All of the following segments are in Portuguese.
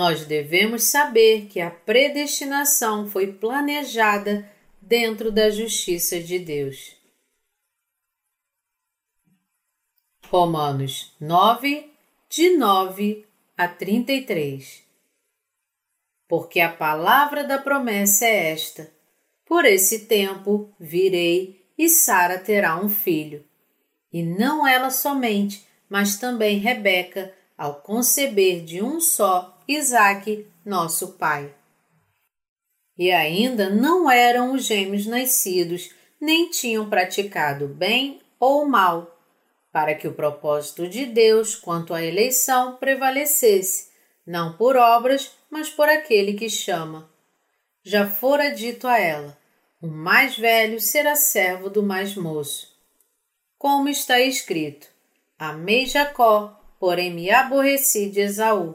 nós devemos saber que a predestinação foi planejada dentro da justiça de Deus. Romanos 9, de 9 a 33 Porque a palavra da promessa é esta: Por esse tempo virei e Sara terá um filho. E não ela somente, mas também Rebeca, ao conceber de um só Isaque, nosso pai. E ainda não eram os gêmeos nascidos, nem tinham praticado bem ou mal, para que o propósito de Deus quanto à eleição prevalecesse, não por obras, mas por aquele que chama. Já fora dito a ela: o mais velho será servo do mais moço. Como está escrito: Amei Jacó, porém me aborreci de Esaú.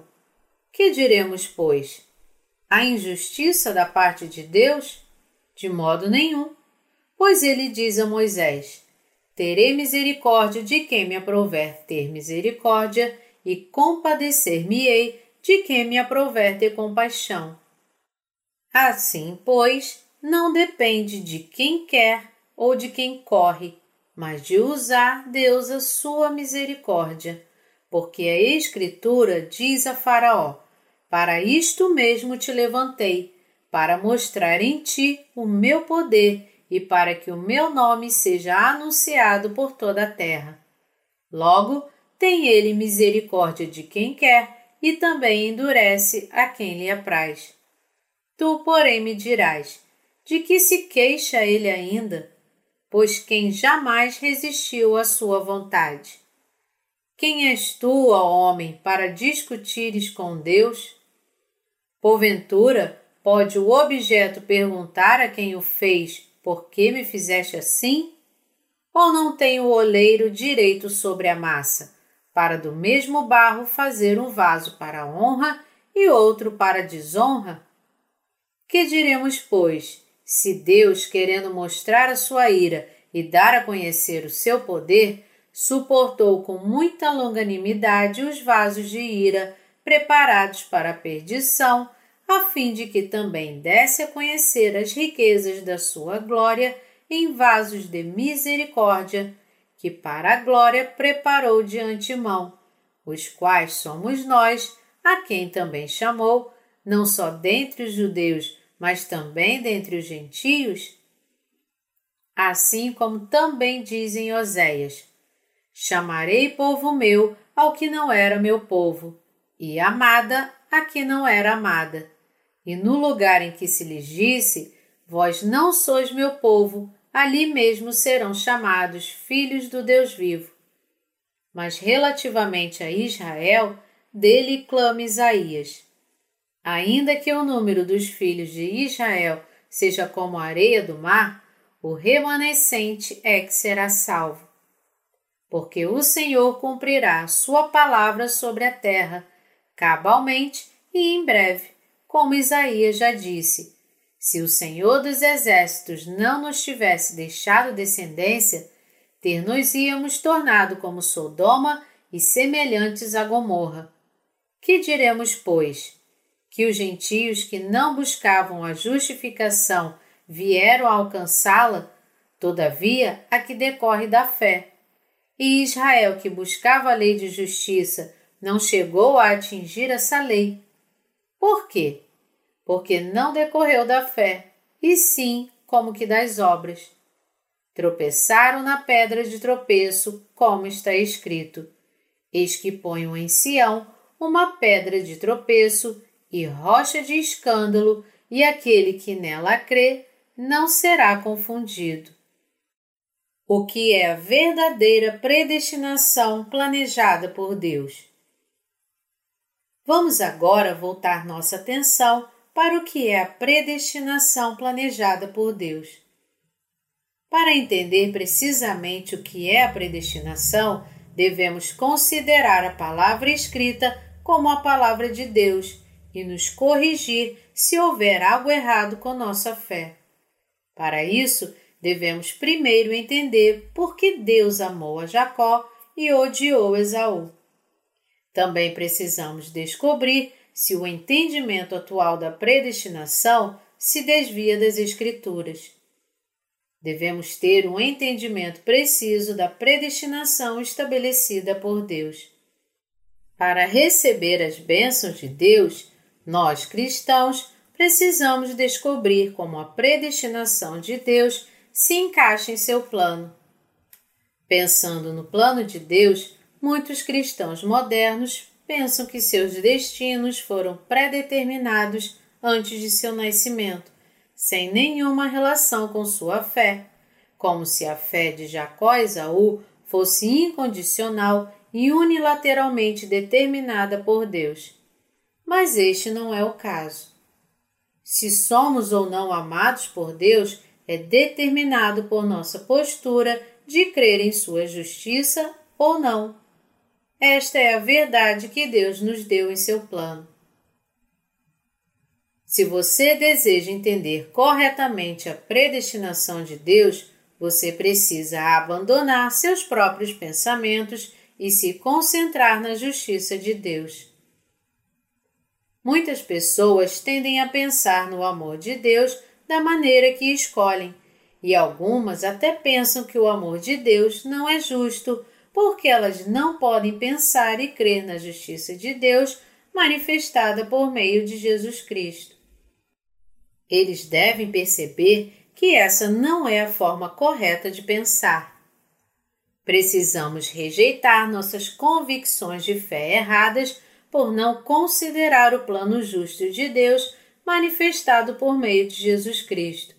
Que diremos, pois? A injustiça da parte de Deus? De modo nenhum. Pois ele diz a Moisés: Terei misericórdia de quem me aprover ter misericórdia, e compadecer-me-ei de quem me aprover ter compaixão. Assim, pois, não depende de quem quer ou de quem corre, mas de usar Deus a sua misericórdia, porque a Escritura diz a Faraó: para isto mesmo te levantei, para mostrar em ti o meu poder e para que o meu nome seja anunciado por toda a terra. Logo, tem ele misericórdia de quem quer e também endurece a quem lhe apraz. Tu, porém, me dirás: de que se queixa ele ainda? Pois quem jamais resistiu à sua vontade? Quem és tu, ó homem, para discutires com Deus? Porventura, pode o objeto perguntar a quem o fez por que me fizeste assim? Ou não tem o oleiro direito sobre a massa, para do mesmo barro fazer um vaso para honra e outro para desonra? Que diremos, pois, se Deus, querendo mostrar a sua ira e dar a conhecer o seu poder, suportou com muita longanimidade os vasos de ira preparados para a perdição, a fim de que também desse a conhecer as riquezas da sua glória em vasos de misericórdia, que para a glória preparou de antemão, os quais somos nós, a quem também chamou, não só dentre os judeus, mas também dentre os gentios? Assim como também dizem Oséias: Chamarei povo meu ao que não era meu povo, e amada a que não era amada. E no lugar em que se lhes disse: Vós não sois meu povo, ali mesmo serão chamados filhos do Deus vivo. Mas relativamente a Israel, dele clama Isaías: Ainda que o número dos filhos de Israel seja como a areia do mar, o remanescente é que será salvo. Porque o Senhor cumprirá sua palavra sobre a terra, cabalmente e em breve como Isaías já disse: se o Senhor dos Exércitos não nos tivesse deixado descendência, ter-nos-íamos tornado como Sodoma e semelhantes a Gomorra. Que diremos, pois? Que os gentios que não buscavam a justificação vieram alcançá-la, todavia a que decorre da fé. E Israel, que buscava a lei de justiça, não chegou a atingir essa lei. Por quê? porque não decorreu da fé, e sim como que das obras. Tropeçaram na pedra de tropeço, como está escrito: Eis que ponho em Sião uma pedra de tropeço e rocha de escândalo, e aquele que nela crê não será confundido. O que é a verdadeira predestinação planejada por Deus? Vamos agora voltar nossa atenção para o que é a predestinação planejada por Deus. Para entender precisamente o que é a predestinação, devemos considerar a palavra escrita como a palavra de Deus e nos corrigir se houver algo errado com nossa fé. Para isso, devemos primeiro entender por que Deus amou a Jacó e odiou Esaú. Também precisamos descobrir se o entendimento atual da predestinação se desvia das Escrituras. Devemos ter um entendimento preciso da predestinação estabelecida por Deus. Para receber as bênçãos de Deus, nós cristãos precisamos descobrir como a predestinação de Deus se encaixa em seu plano. Pensando no plano de Deus, muitos cristãos modernos pensam que seus destinos foram predeterminados antes de seu nascimento, sem nenhuma relação com sua fé, como se a fé de Jacó e Esaú fosse incondicional e unilateralmente determinada por Deus. Mas este não é o caso. Se somos ou não amados por Deus é determinado por nossa postura de crer em Sua justiça ou não. Esta é a verdade que Deus nos deu em seu plano. Se você deseja entender corretamente a predestinação de Deus, você precisa abandonar seus próprios pensamentos e se concentrar na justiça de Deus. Muitas pessoas tendem a pensar no amor de Deus da maneira que escolhem, e algumas até pensam que o amor de Deus não é justo, porque elas não podem pensar e crer na justiça de Deus manifestada por meio de Jesus Cristo. Eles devem perceber que essa não é a forma correta de pensar. Precisamos rejeitar nossas convicções de fé erradas por não considerar o plano justo de Deus manifestado por meio de Jesus Cristo.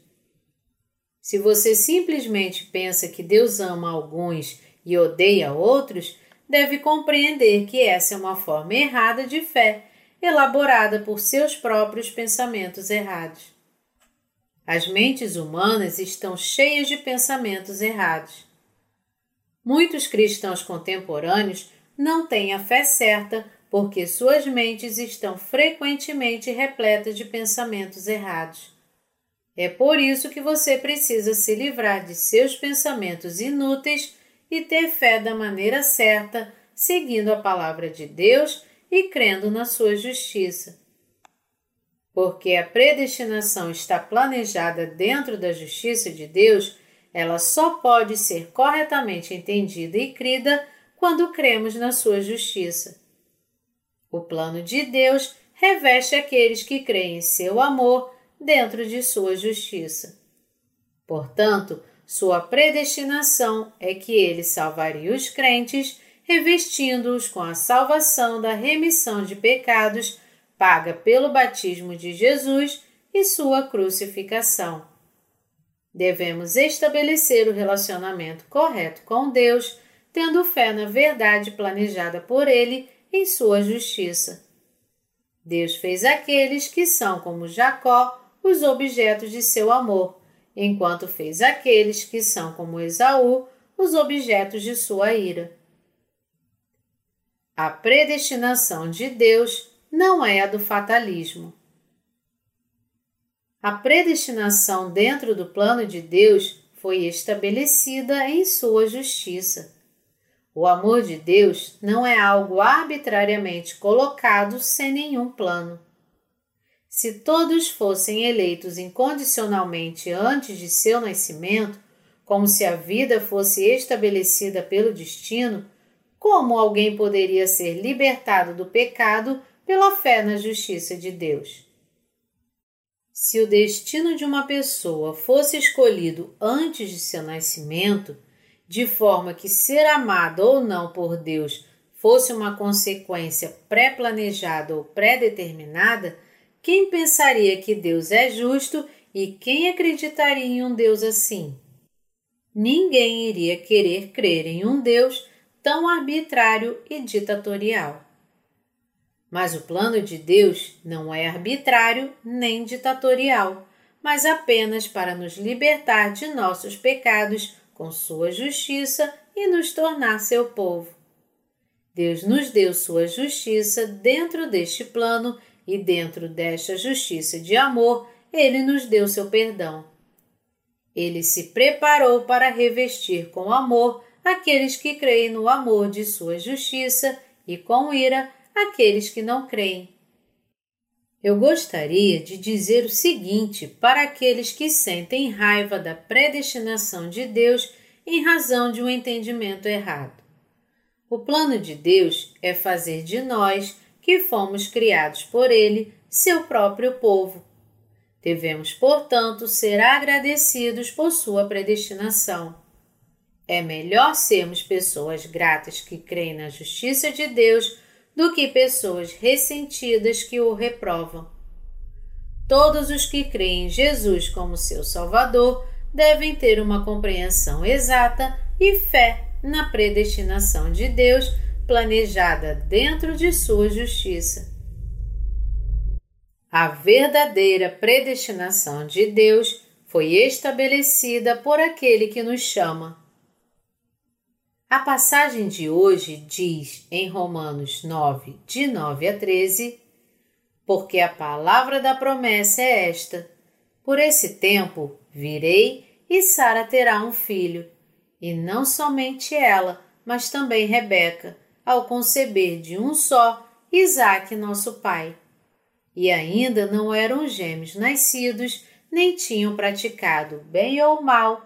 Se você simplesmente pensa que Deus ama alguns e odeia outros, deve compreender que essa é uma forma errada de fé, elaborada por seus próprios pensamentos errados. As mentes humanas estão cheias de pensamentos errados. Muitos cristãos contemporâneos não têm a fé certa porque suas mentes estão frequentemente repletas de pensamentos errados. É por isso que você precisa se livrar de seus pensamentos inúteis e ter fé da maneira certa, seguindo a palavra de Deus e crendo na sua justiça. Porque a predestinação está planejada dentro da justiça de Deus, ela só pode ser corretamente entendida e crida quando cremos na sua justiça. O plano de Deus reveste aqueles que creem em seu amor dentro de sua justiça. Portanto, sua predestinação é que ele salvaria os crentes, revestindo-os com a salvação da remissão de pecados paga pelo batismo de Jesus e sua crucificação. Devemos estabelecer o relacionamento correto com Deus, tendo fé na verdade planejada por Ele em sua justiça. Deus fez aqueles que são como Jacó os objetos de seu amor, enquanto fez aqueles que são como Esaú os objetos de sua ira. A predestinação de Deus não é a do fatalismo. A predestinação dentro do plano de Deus foi estabelecida em sua justiça. O amor de Deus não é algo arbitrariamente colocado sem nenhum plano. Se todos fossem eleitos incondicionalmente antes de seu nascimento, como se a vida fosse estabelecida pelo destino, como alguém poderia ser libertado do pecado pela fé na justiça de Deus? Se o destino de uma pessoa fosse escolhido antes de seu nascimento, de forma que ser amado ou não por Deus fosse uma consequência pré-planejada ou pré-determinada, quem pensaria que Deus é justo e quem acreditaria em um Deus assim? Ninguém iria querer crer em um Deus tão arbitrário e ditatorial. Mas o plano de Deus não é arbitrário nem ditatorial, mas apenas para nos libertar de nossos pecados com sua justiça e nos tornar seu povo. Deus nos deu sua justiça dentro deste plano e dentro desta justiça de amor, ele nos deu seu perdão. Ele se preparou para revestir com amor aqueles que creem no amor de sua justiça e com ira aqueles que não creem. Eu gostaria de dizer o seguinte para aqueles que sentem raiva da predestinação de Deus em razão de um entendimento errado. O plano de Deus é fazer de nós, que fomos criados por Ele, seu próprio povo. Devemos, portanto, ser agradecidos por sua predestinação. É melhor sermos pessoas gratas que creem na justiça de Deus do que pessoas ressentidas que o reprovam. Todos os que creem em Jesus como seu Salvador devem ter uma compreensão exata e fé na predestinação de Deus planejada dentro de sua justiça. A verdadeira predestinação de Deus foi estabelecida por aquele que nos chama. A passagem de hoje diz em Romanos 9, de 9 a 13: Porque a palavra da promessa é esta: Por esse tempo virei e Sara terá um filho, e não somente ela, mas também Rebeca, ao conceber de um só Isaque, nosso pai. E ainda não eram gêmeos nascidos, nem tinham praticado bem ou mal,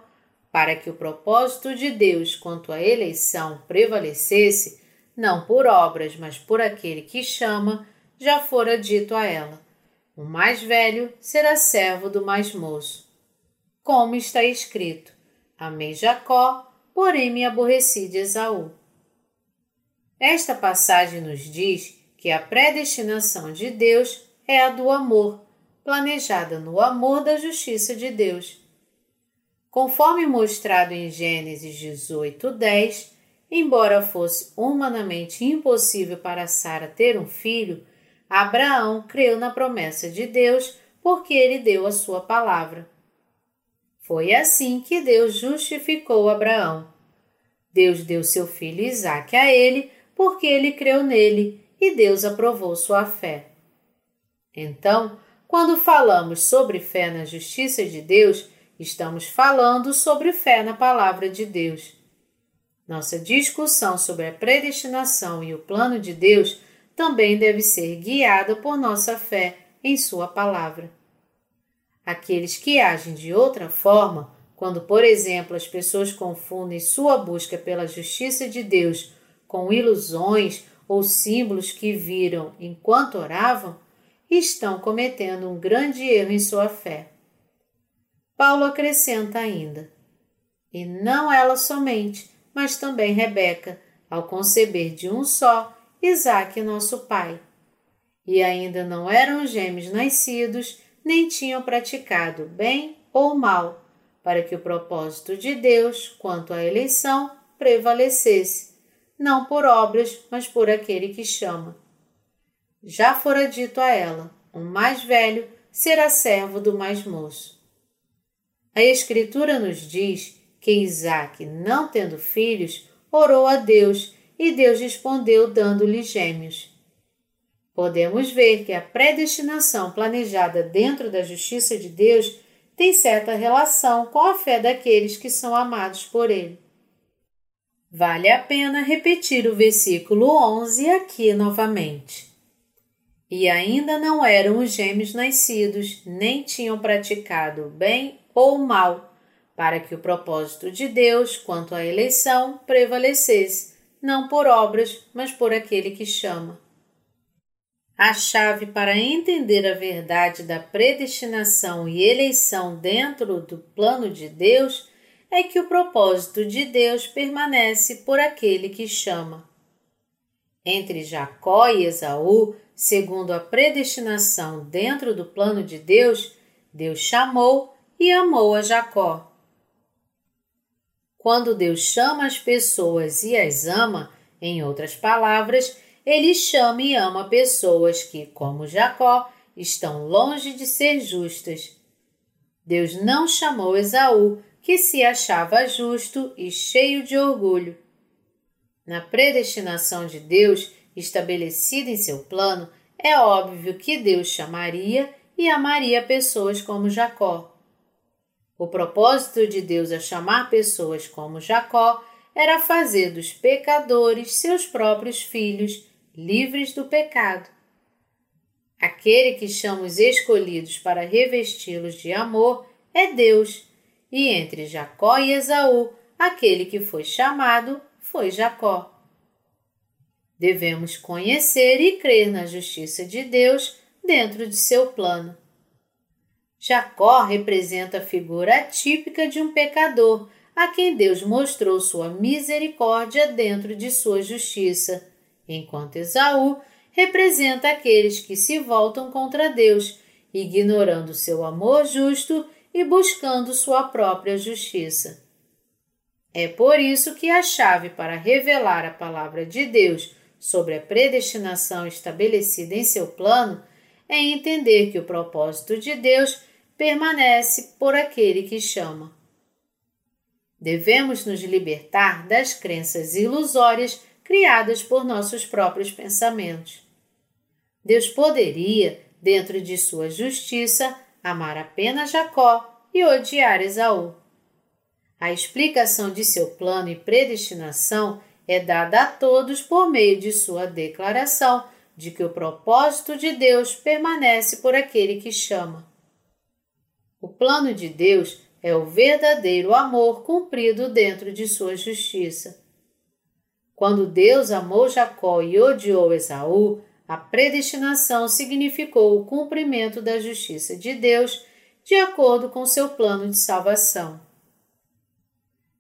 para que o propósito de Deus quanto à eleição prevalecesse, não por obras, mas por aquele que chama, já fora dito a ela: O mais velho será servo do mais moço. Como está escrito: Amei Jacó, porém me aborreci de Esaú. Esta passagem nos diz que a predestinação de Deus é a do amor, planejada no amor da justiça de Deus. Conforme mostrado em Gênesis 18, 10, embora fosse humanamente impossível para Sara ter um filho, Abraão creu na promessa de Deus porque ele deu a sua palavra. Foi assim que Deus justificou Abraão. Deus deu seu filho Isaque a ele porque ele creu nele e Deus aprovou sua fé. Então, quando falamos sobre fé na justiça de Deus, estamos falando sobre fé na palavra de Deus. Nossa discussão sobre a predestinação e o plano de Deus também deve ser guiada por nossa fé em Sua palavra. Aqueles que agem de outra forma, quando, por exemplo, as pessoas confundem sua busca pela justiça de Deus com ilusões ou símbolos que viram enquanto oravam, estão cometendo um grande erro em sua fé. Paulo acrescenta ainda: E não ela somente, mas também Rebeca, ao conceber de um só, Isaque, nosso pai. E ainda não eram gêmeos nascidos, nem tinham praticado bem ou mal, para que o propósito de Deus quanto à eleição prevalecesse não por obras, mas por aquele que chama. Já fora dito a ela: o mais velho será servo do mais moço. A Escritura nos diz que Isaac, não tendo filhos, orou a Deus e Deus respondeu dando-lhe gêmeos. Podemos ver que a predestinação planejada dentro da justiça de Deus tem certa relação com a fé daqueles que são amados por Ele. Vale a pena repetir o versículo 11 aqui novamente. E ainda não eram os gêmeos nascidos, nem tinham praticado bem ou mal, para que o propósito de Deus quanto à eleição prevalecesse, não por obras, mas por aquele que chama. A chave para entender a verdade da predestinação e eleição dentro do plano de Deus é que o propósito de Deus permanece por aquele que chama. Entre Jacó e Esaú, segundo a predestinação dentro do plano de Deus, Deus chamou e amou a Jacó. Quando Deus chama as pessoas e as ama, em outras palavras, ele chama e ama pessoas que, como Jacó, estão longe de ser justas. Deus não chamou Esaú que se achava justo e cheio de orgulho. Na predestinação de Deus, estabelecida em seu plano, é óbvio que Deus chamaria e amaria pessoas como Jacó. O propósito de Deus a chamar pessoas como Jacó era fazer dos pecadores seus próprios filhos, livres do pecado. Aquele que chama os escolhidos para revesti-los de amor é Deus, e entre Jacó e Esaú, aquele que foi chamado foi Jacó. Devemos conhecer e crer na justiça de Deus dentro de seu plano. Jacó representa a figura típica de um pecador a quem Deus mostrou sua misericórdia dentro de sua justiça, enquanto Esaú representa aqueles que se voltam contra Deus, ignorando seu amor justo e buscando sua própria justiça. É por isso que a chave para revelar a palavra de Deus sobre a predestinação estabelecida em seu plano é entender que o propósito de Deus permanece por aquele que chama. Devemos nos libertar das crenças ilusórias criadas por nossos próprios pensamentos. Deus poderia, dentro de sua justiça, amar apenas Jacó e odiar Esaú. A explicação de seu plano e predestinação é dada a todos por meio de sua declaração de que o propósito de Deus permanece por aquele que chama. Plano de Deus é o verdadeiro amor cumprido dentro de sua justiça. Quando Deus amou Jacó e odiou Esaú, a predestinação significou o cumprimento da justiça de Deus de acordo com seu plano de salvação.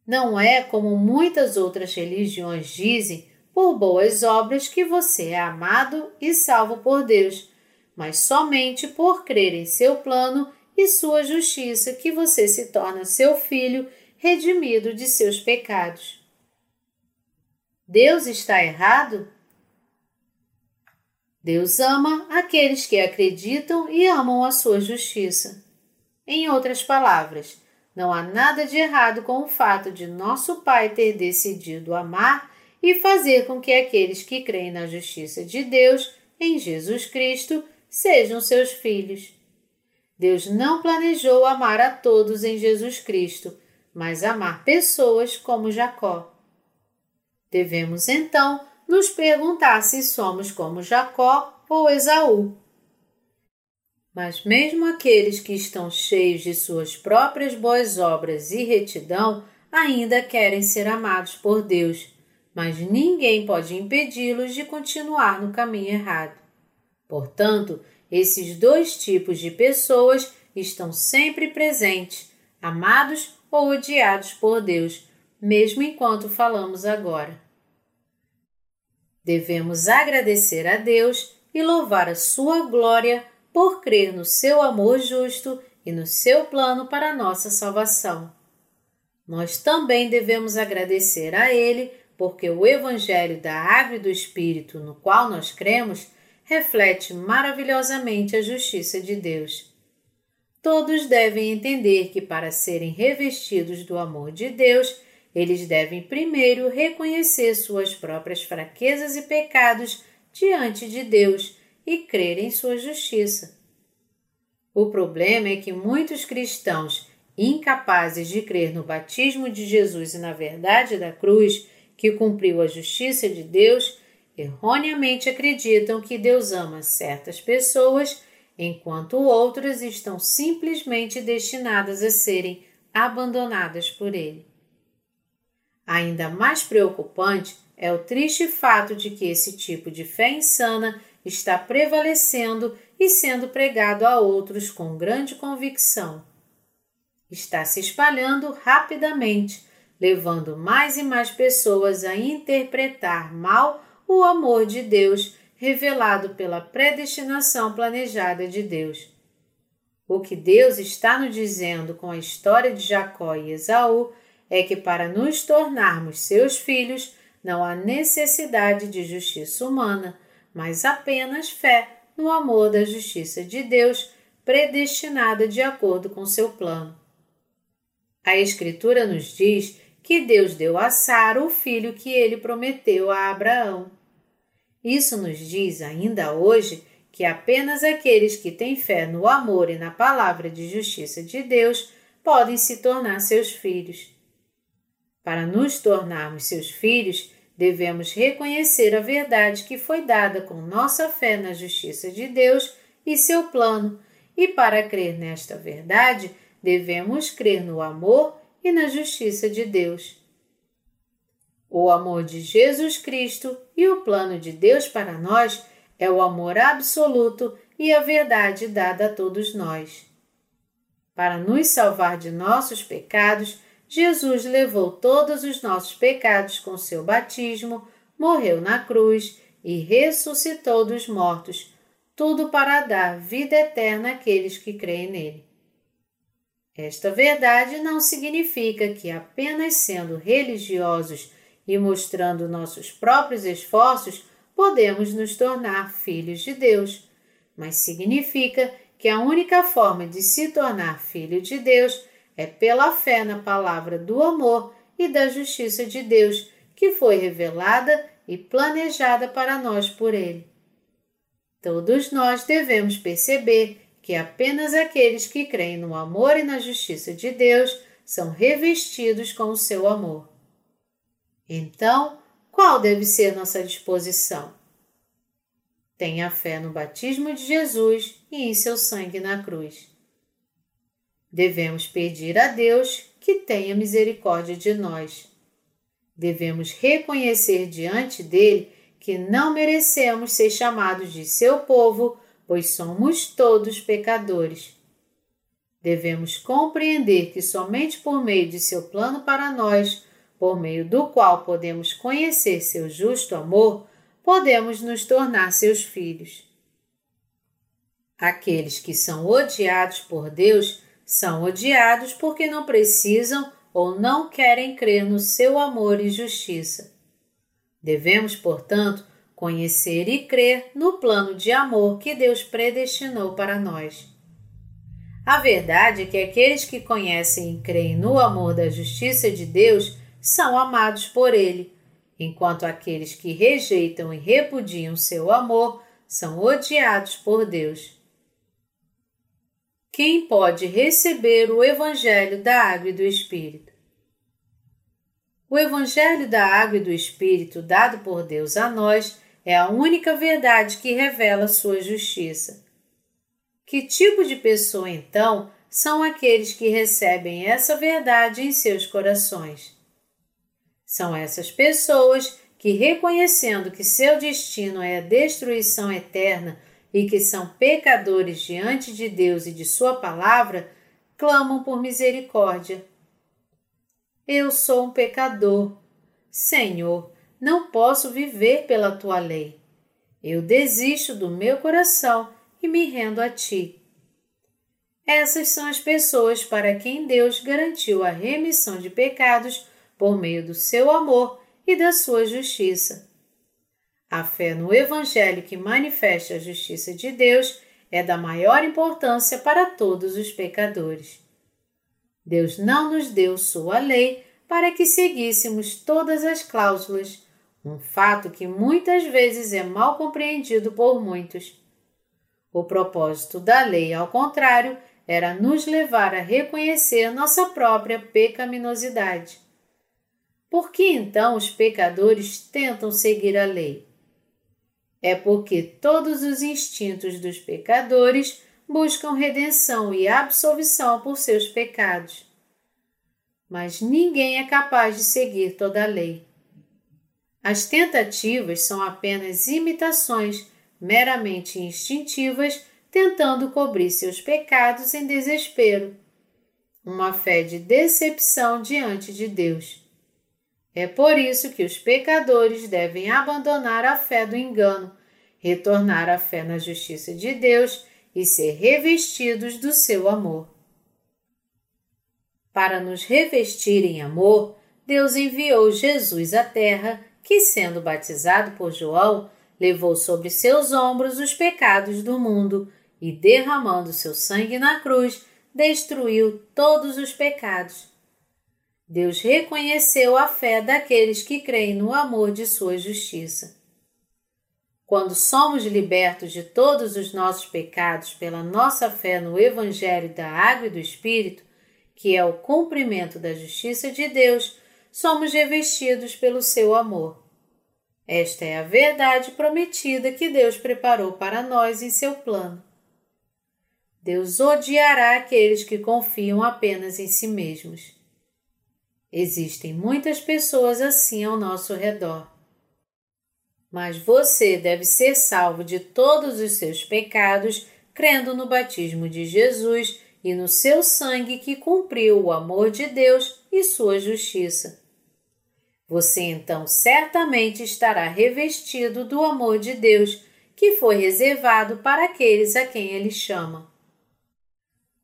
Não é como muitas outras religiões dizem, por boas obras que você é amado e salvo por Deus, mas somente por crer em seu plano e sua justiça que você se torna seu filho redimido de seus pecados. Deus está errado? Deus ama aqueles que acreditam e amam a sua justiça. Em outras palavras, não há nada de errado com o fato de nosso Pai ter decidido amar e fazer com que aqueles que creem na justiça de Deus em Jesus Cristo sejam seus filhos. Deus não planejou amar a todos em Jesus Cristo, mas amar pessoas como Jacó. Devemos então nos perguntar se somos como Jacó ou Esaú. Mas mesmo aqueles que estão cheios de suas próprias boas obras e retidão ainda querem ser amados por Deus, mas ninguém pode impedi-los de continuar no caminho errado. Portanto, esses dois tipos de pessoas estão sempre presentes, amados ou odiados por Deus, mesmo enquanto falamos agora. Devemos agradecer a Deus e louvar a sua glória por crer no seu amor justo e no seu plano para a nossa salvação. Nós também devemos agradecer a Ele porque o Evangelho da Água e do Espírito no qual nós cremos reflete maravilhosamente a justiça de Deus. Todos devem entender que, para serem revestidos do amor de Deus, eles devem primeiro reconhecer suas próprias fraquezas e pecados diante de Deus e crer em sua justiça. O problema é que muitos cristãos, incapazes de crer no batismo de Jesus e na verdade da cruz, que cumpriu a justiça de Deus, erroneamente acreditam que Deus ama certas pessoas, enquanto outras estão simplesmente destinadas a serem abandonadas por Ele. Ainda mais preocupante é o triste fato de que esse tipo de fé insana está prevalecendo e sendo pregado a outros com grande convicção. Está se espalhando rapidamente, levando mais e mais pessoas a interpretar mal o amor de Deus revelado pela predestinação planejada de Deus. O que Deus está nos dizendo com a história de Jacó e Esaú é que para nos tornarmos seus filhos não há necessidade de justiça humana, mas apenas fé no amor da justiça de Deus, predestinada de acordo com seu plano. A Escritura nos diz que Deus deu a Sara o filho que ele prometeu a Abraão. Isso nos diz ainda hoje que apenas aqueles que têm fé no amor e na palavra de justiça de Deus podem se tornar seus filhos. Para nos tornarmos seus filhos, devemos reconhecer a verdade que foi dada com nossa fé na justiça de Deus e seu plano, e para crer nesta verdade, devemos crer no amor e na justiça de Deus. O amor de Jesus Cristo e o plano de Deus para nós é o amor absoluto e a verdade dada a todos nós. Para nos salvar de nossos pecados, Jesus levou todos os nossos pecados com seu batismo, morreu na cruz e ressuscitou dos mortos, tudo para dar vida eterna àqueles que creem nele. Esta verdade não significa que apenas sendo religiosos e mostrando nossos próprios esforços podemos nos tornar filhos de Deus, mas significa que a única forma de se tornar filho de Deus é pela fé na palavra do amor e da justiça de Deus, que foi revelada e planejada para nós por Ele. Todos nós devemos perceber que apenas aqueles que creem no amor e na justiça de Deus são revestidos com o seu amor. Então, qual deve ser nossa disposição? Tenha fé no batismo de Jesus e em seu sangue na cruz. Devemos pedir a Deus que tenha misericórdia de nós. Devemos reconhecer diante dele que não merecemos ser chamados de seu povo pois somos todos pecadores. Devemos compreender que somente por meio de seu plano para nós, por meio do qual podemos conhecer seu justo amor, podemos nos tornar seus filhos. Aqueles que são odiados por Deus são odiados porque não precisam ou não querem crer no seu amor e justiça. Devemos, portanto, conhecer e crer no plano de amor que Deus predestinou para nós. A verdade é que aqueles que conhecem e creem no amor da justiça de Deus são amados por Ele, enquanto aqueles que rejeitam e repudiam seu amor são odiados por Deus. Quem pode receber o Evangelho da Água e do Espírito? O Evangelho da Água e do Espírito dado por Deus a nós é a única verdade que revela sua justiça. Que tipo de pessoa, então, são aqueles que recebem essa verdade em seus corações? São essas pessoas que, reconhecendo que seu destino é a destruição eterna e que são pecadores diante de Deus e de Sua palavra, clamam por misericórdia. Eu sou um pecador. Senhor, não posso viver pela tua lei. Eu desisto do meu coração e me rendo a ti. Essas são as pessoas para quem Deus garantiu a remissão de pecados por meio do seu amor e da sua justiça. A fé no Evangelho que manifesta a justiça de Deus é da maior importância para todos os pecadores. Deus não nos deu sua lei para que seguíssemos todas as cláusulas um fato que muitas vezes é mal compreendido por muitos. O propósito da lei, ao contrário, era nos levar a reconhecer nossa própria pecaminosidade. Por que então os pecadores tentam seguir a lei? É porque todos os instintos dos pecadores buscam redenção e absolvição por seus pecados. Mas ninguém é capaz de seguir toda a lei. As tentativas são apenas imitações meramente instintivas tentando cobrir seus pecados em desespero. Uma fé de decepção diante de Deus. É por isso que os pecadores devem abandonar a fé do engano, retornar à fé na justiça de Deus e ser revestidos do seu amor. Para nos revestir em amor, Deus enviou Jesus à Terra que, sendo batizado por João, levou sobre seus ombros os pecados do mundo e, derramando seu sangue na cruz, destruiu todos os pecados. Deus reconheceu a fé daqueles que creem no amor de sua justiça. Quando somos libertos de todos os nossos pecados pela nossa fé no Evangelho da Água e do Espírito, que é o cumprimento da justiça de Deus, somos revestidos pelo seu amor. Esta é a verdade prometida que Deus preparou para nós em seu plano. Deus odiará aqueles que confiam apenas em si mesmos. Existem muitas pessoas assim ao nosso redor. Mas você deve ser salvo de todos os seus pecados crendo no batismo de Jesus e no seu sangue que cumpriu o amor de Deus e sua justiça. Você então certamente estará revestido do amor de Deus que foi reservado para aqueles a quem ele chama.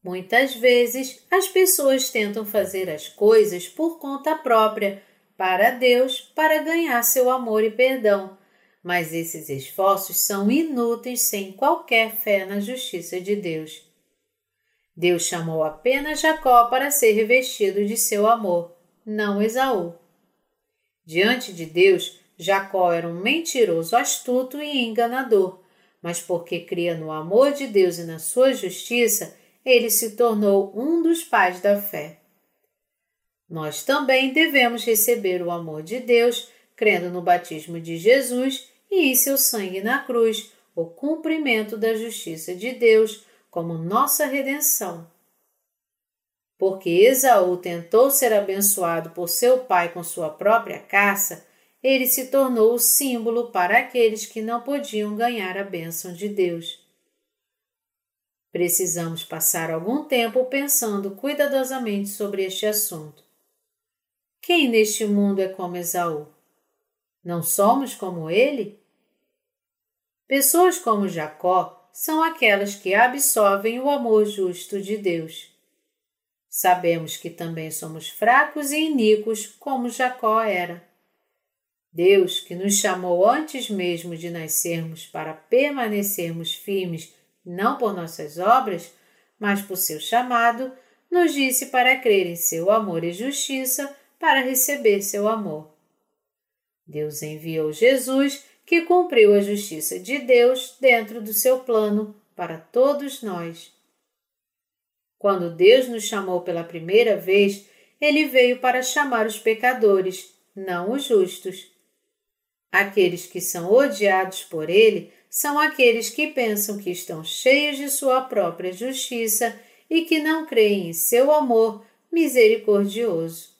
Muitas vezes as pessoas tentam fazer as coisas por conta própria, para Deus, para ganhar seu amor e perdão, mas esses esforços são inúteis sem qualquer fé na justiça de Deus. Deus chamou apenas Jacó para ser revestido de seu amor, não Esaú. Diante de Deus, Jacó era um mentiroso astuto e enganador, mas porque cria no amor de Deus e na sua justiça, ele se tornou um dos pais da fé. Nós também devemos receber o amor de Deus, crendo no batismo de Jesus e em seu sangue na cruz, o cumprimento da justiça de Deus como nossa redenção. Porque Esaú tentou ser abençoado por seu pai com sua própria caça, ele se tornou o símbolo para aqueles que não podiam ganhar a bênção de Deus. Precisamos passar algum tempo pensando cuidadosamente sobre este assunto. Quem neste mundo é como Esaú? Não somos como ele? Pessoas como Jacó são aquelas que absorvem o amor justo de Deus. Sabemos que também somos fracos e iníquos, como Jacó era. Deus, que nos chamou antes mesmo de nascermos para permanecermos firmes, não por nossas obras, mas por seu chamado, nos disse para crer em seu amor e justiça para receber seu amor. Deus enviou Jesus, que cumpriu a justiça de Deus dentro do seu plano para todos nós. Quando Deus nos chamou pela primeira vez, ele veio para chamar os pecadores, não os justos. Aqueles que são odiados por ele são aqueles que pensam que estão cheios de sua própria justiça e que não creem em seu amor misericordioso.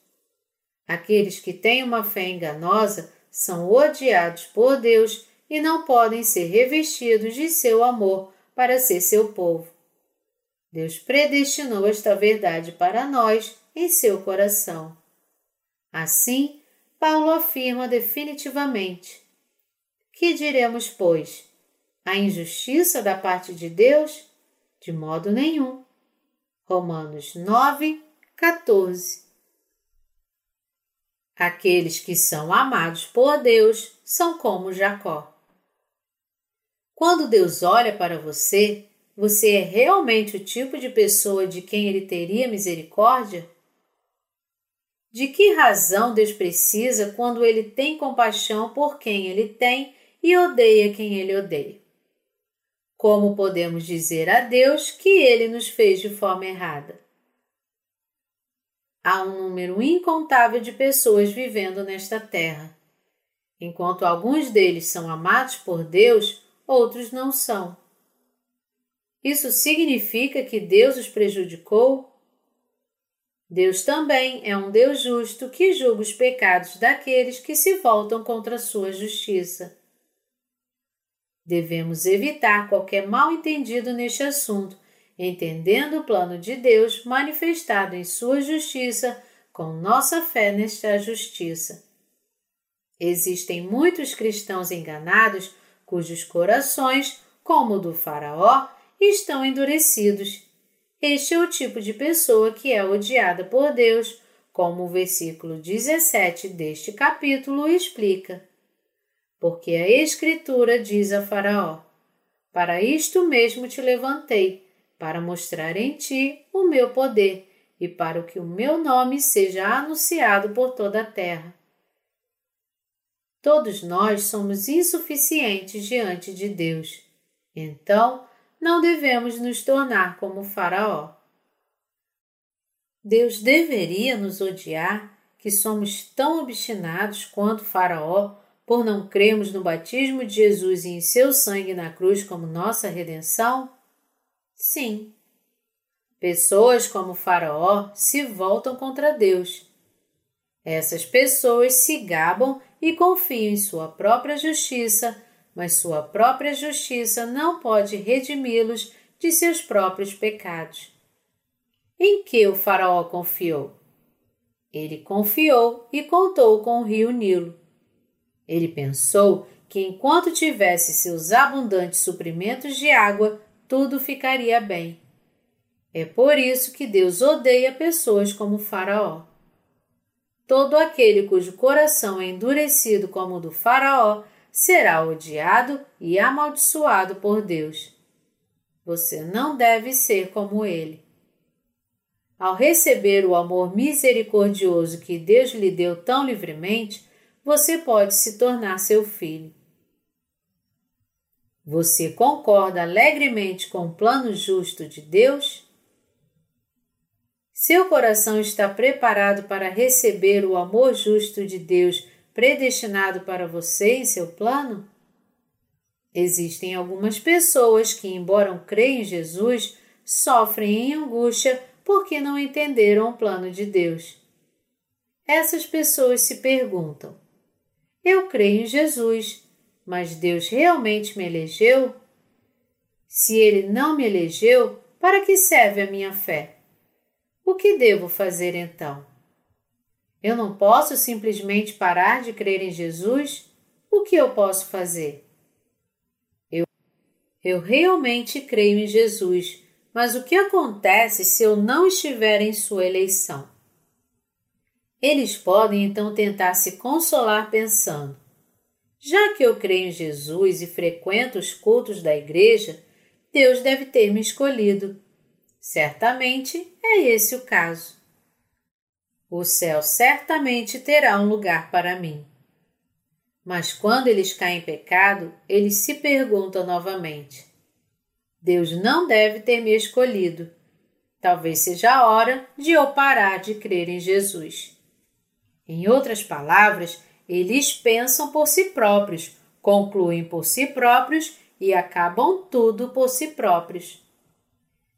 Aqueles que têm uma fé enganosa são odiados por Deus e não podem ser revestidos de seu amor para ser seu povo. Deus predestinou esta verdade para nós em seu coração. Assim, Paulo afirma definitivamente: Que diremos, pois? A injustiça da parte de Deus? De modo nenhum. Romanos 9, 14. Aqueles que são amados por Deus são como Jacó. Quando Deus olha para você, você é realmente o tipo de pessoa de quem ele teria misericórdia? De que razão Deus precisa quando ele tem compaixão por quem ele tem e odeia quem ele odeia? Como podemos dizer a Deus que ele nos fez de forma errada? Há um número incontável de pessoas vivendo nesta terra. Enquanto alguns deles são amados por Deus, outros não são. Isso significa que Deus os prejudicou? Deus também é um Deus justo que julga os pecados daqueles que se voltam contra a sua justiça. Devemos evitar qualquer mal-entendido neste assunto, entendendo o plano de Deus manifestado em sua justiça com nossa fé nesta justiça. Existem muitos cristãos enganados cujos corações, como o do Faraó, estão endurecidos este é o tipo de pessoa que é odiada por Deus, como o versículo 17 deste capítulo explica. Porque a Escritura diz a Faraó: Para isto mesmo te levantei, para mostrar em ti o meu poder e para que o meu nome seja anunciado por toda a terra. Todos nós somos insuficientes diante de Deus. Então, não devemos nos tornar como Faraó. Deus deveria nos odiar, que somos tão obstinados quanto Faraó por não crermos no batismo de Jesus e em seu sangue na cruz como nossa redenção? Sim, Pessoas como Faraó se voltam contra Deus. Essas pessoas se gabam e confiam em sua própria justiça, mas sua própria justiça não pode redimi-los de seus próprios pecados. Em que o Faraó confiou? Ele confiou e contou com o rio Nilo. Ele pensou que enquanto tivesse seus abundantes suprimentos de água, tudo ficaria bem. É por isso que Deus odeia pessoas como Faraó. Todo aquele cujo coração é endurecido como o do Faraó será odiado e amaldiçoado por Deus. Você não deve ser como ele. Ao receber o amor misericordioso que Deus lhe deu tão livremente, você pode se tornar seu filho. Você concorda alegremente com o plano justo de Deus? Seu coração está preparado para receber o amor justo de Deus predestinado para você em seu plano? Existem algumas pessoas que, embora creiam em Jesus, sofrem em angústia porque não entenderam o plano de Deus. Essas pessoas se perguntam: Eu creio em Jesus, mas Deus realmente me elegeu? Se Ele não me elegeu, para que serve a minha fé? O que devo fazer então? Eu não posso simplesmente parar de crer em Jesus? O que eu posso fazer? Eu, eu realmente creio em Jesus, mas o que acontece se eu não estiver em sua eleição? Eles podem então tentar se consolar pensando: já que eu creio em Jesus e frequento os cultos da igreja, Deus deve ter me escolhido. Certamente é esse o caso. O céu certamente terá um lugar para mim. Mas quando eles caem em pecado, eles se perguntam novamente: Deus não deve ter me escolhido. Talvez seja a hora de eu parar de crer em Jesus. Em outras palavras, eles pensam por si próprios, concluem por si próprios e acabam tudo por si próprios.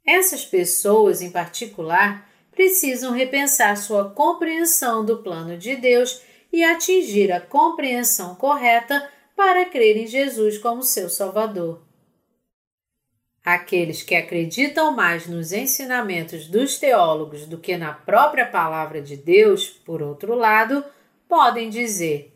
Essas pessoas, em particular, precisam repensar sua compreensão do plano de Deus e atingir a compreensão correta para crer em Jesus como seu Salvador. Aqueles que acreditam mais nos ensinamentos dos teólogos do que na própria palavra de Deus, por outro lado, podem dizer: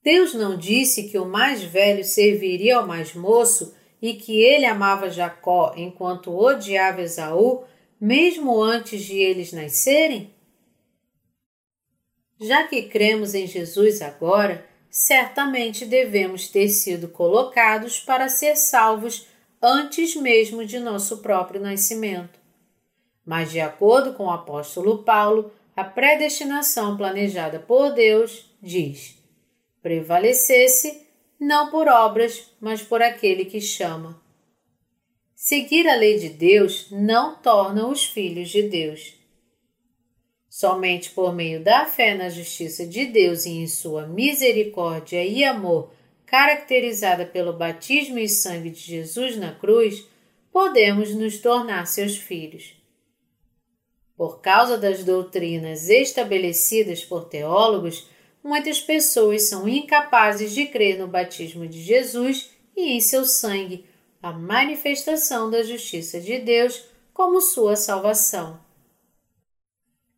Deus não disse que o mais velho serviria ao mais moço e que ele amava Jacó enquanto odiava Esaú, mesmo antes de eles nascerem? Já que cremos em Jesus agora, certamente devemos ter sido colocados para ser salvos antes mesmo de nosso próprio nascimento. Mas, de acordo com o apóstolo Paulo, a predestinação planejada por Deus diz: prevalecesse não por obras, mas por aquele que chama. Seguir a lei de Deus não torna os filhos de Deus. Somente por meio da fé na justiça de Deus e em sua misericórdia e amor, caracterizada pelo batismo e sangue de Jesus na cruz, podemos nos tornar seus filhos. Por causa das doutrinas estabelecidas por teólogos, muitas pessoas são incapazes de crer no batismo de Jesus e em seu sangue, a manifestação da justiça de Deus como sua salvação.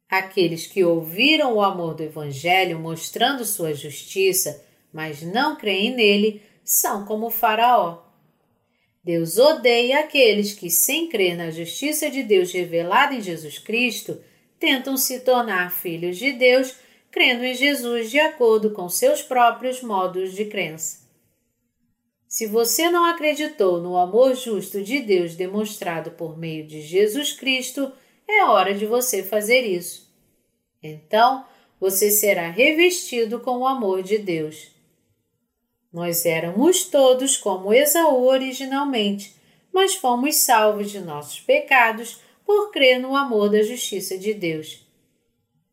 Aqueles que ouviram o amor do Evangelho mostrando sua justiça, mas não creem nele, são como Faraó. Deus odeia aqueles que, sem crer na justiça de Deus revelada em Jesus Cristo, tentam se tornar filhos de Deus, crendo em Jesus de acordo com seus próprios modos de crença. Se você não acreditou no amor justo de Deus demonstrado por meio de Jesus Cristo, é hora de você fazer isso. Então, você será revestido com o amor de Deus. Nós éramos todos como Esaú originalmente, mas fomos salvos de nossos pecados por crer no amor da justiça de Deus.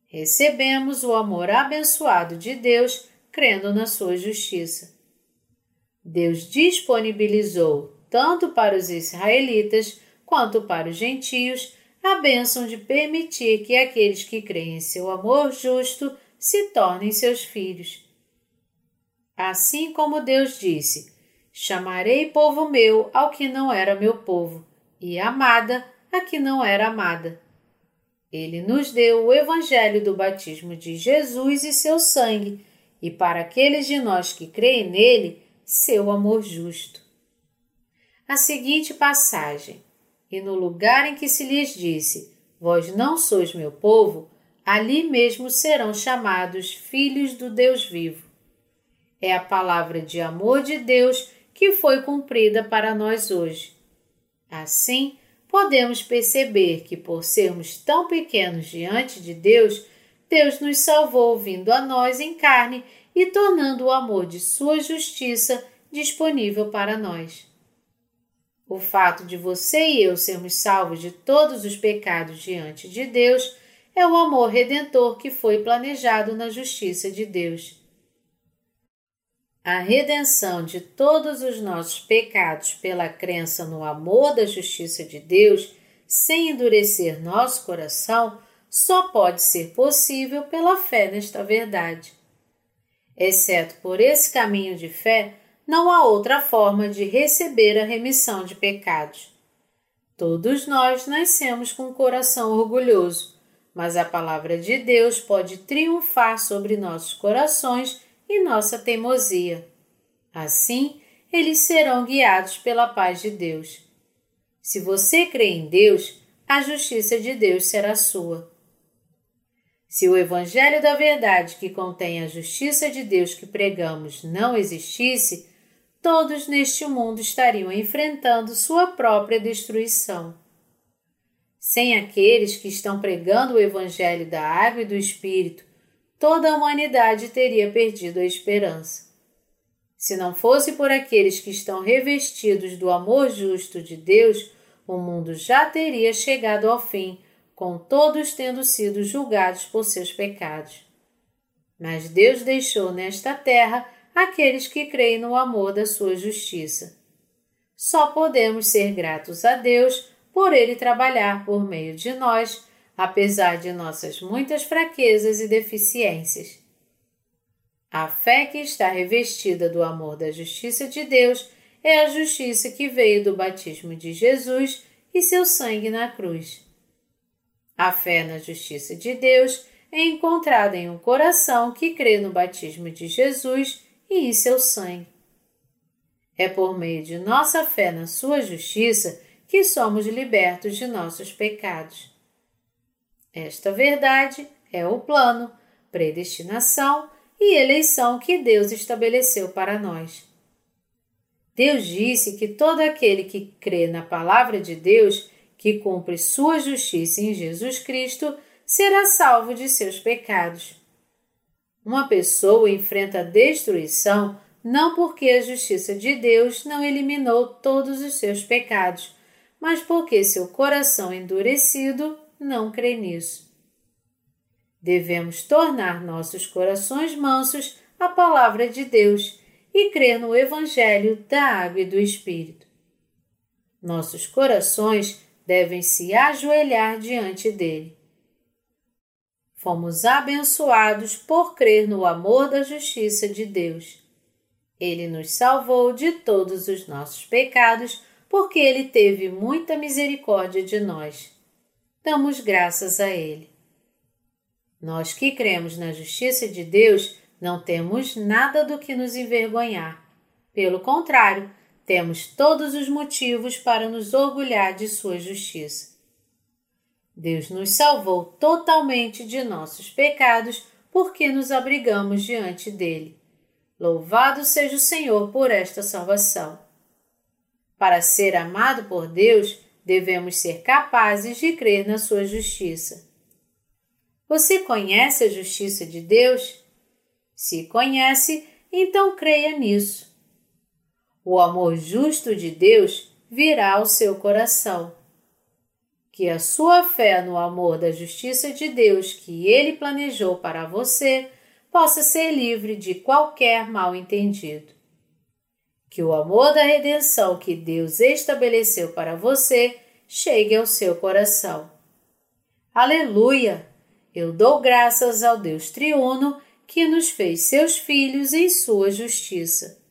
Recebemos o amor abençoado de Deus crendo na sua justiça. Deus disponibilizou, tanto para os israelitas quanto para os gentios, a bênção de permitir que aqueles que creem em seu amor justo se tornem seus filhos. Assim como Deus disse: Chamarei povo meu ao que não era meu povo, e amada a que não era amada. Ele nos deu o evangelho do batismo de Jesus e seu sangue, e para aqueles de nós que creem nele, seu amor justo. A seguinte passagem: E no lugar em que se lhes disse: Vós não sois meu povo, ali mesmo serão chamados filhos do Deus vivo é a palavra de amor de Deus que foi cumprida para nós hoje. Assim, podemos perceber que, por sermos tão pequenos diante de Deus, Deus nos salvou vindo a nós em carne e tornando o amor de Sua justiça disponível para nós. O fato de você e eu sermos salvos de todos os pecados diante de Deus é o amor redentor que foi planejado na justiça de Deus a redenção de todos os nossos pecados pela crença no amor da justiça de Deus, sem endurecer nosso coração, só pode ser possível pela fé nesta verdade. Exceto por esse caminho de fé, não há outra forma de receber a remissão de pecados. Todos nós nascemos com um coração orgulhoso, mas a palavra de Deus pode triunfar sobre nossos corações e nossa teimosia. Assim, eles serão guiados pela paz de Deus. Se você crê em Deus, a justiça de Deus será sua. Se o Evangelho da Verdade, que contém a justiça de Deus que pregamos, não existisse, todos neste mundo estariam enfrentando sua própria destruição. Sem aqueles que estão pregando o Evangelho da Água e do Espírito, toda a humanidade teria perdido a esperança. Se não fosse por aqueles que estão revestidos do amor justo de Deus, o mundo já teria chegado ao fim, com todos tendo sido julgados por seus pecados. Mas Deus deixou nesta terra aqueles que creem no amor da sua justiça. Só podemos ser gratos a Deus por Ele trabalhar por meio de nós apesar de nossas muitas fraquezas e deficiências. A fé que está revestida do amor da justiça de Deus é a justiça que veio do batismo de Jesus e seu sangue na cruz. A fé na justiça de Deus é encontrada em um coração que crê no batismo de Jesus e em seu sangue. É por meio de nossa fé na sua justiça que somos libertos de nossos pecados. Esta verdade é o plano, predestinação e eleição que Deus estabeleceu para nós. Deus disse que todo aquele que crê na palavra de Deus, que cumpre sua justiça em Jesus Cristo, será salvo de seus pecados. Uma pessoa enfrenta destruição não porque a justiça de Deus não eliminou todos os seus pecados, mas porque seu coração endurecido não crê nisso. Devemos tornar nossos corações mansos à palavra de Deus e crer no Evangelho da Água e do Espírito. Nossos corações devem se ajoelhar diante dele. Fomos abençoados por crer no amor da justiça de Deus. Ele nos salvou de todos os nossos pecados, porque ele teve muita misericórdia de nós damos graças a Ele. Nós que cremos na justiça de Deus não temos nada do que nos envergonhar. Pelo contrário, temos todos os motivos para nos orgulhar de Sua justiça. Deus nos salvou totalmente de nossos pecados porque nos abrigamos diante dele. Louvado seja o Senhor por esta salvação. Para ser amado por Deus, devemos ser capazes de crer na sua justiça. Você conhece a justiça de Deus? Se conhece, então creia nisso. O amor justo de Deus virá ao seu coração. Que a sua fé no amor da justiça de Deus que ele planejou para você possa ser livre de qualquer mal entendido que o amor da redenção que Deus estabeleceu para você chegue ao seu coração. Aleluia! Eu dou graças ao Deus triuno que nos fez seus filhos em sua justiça.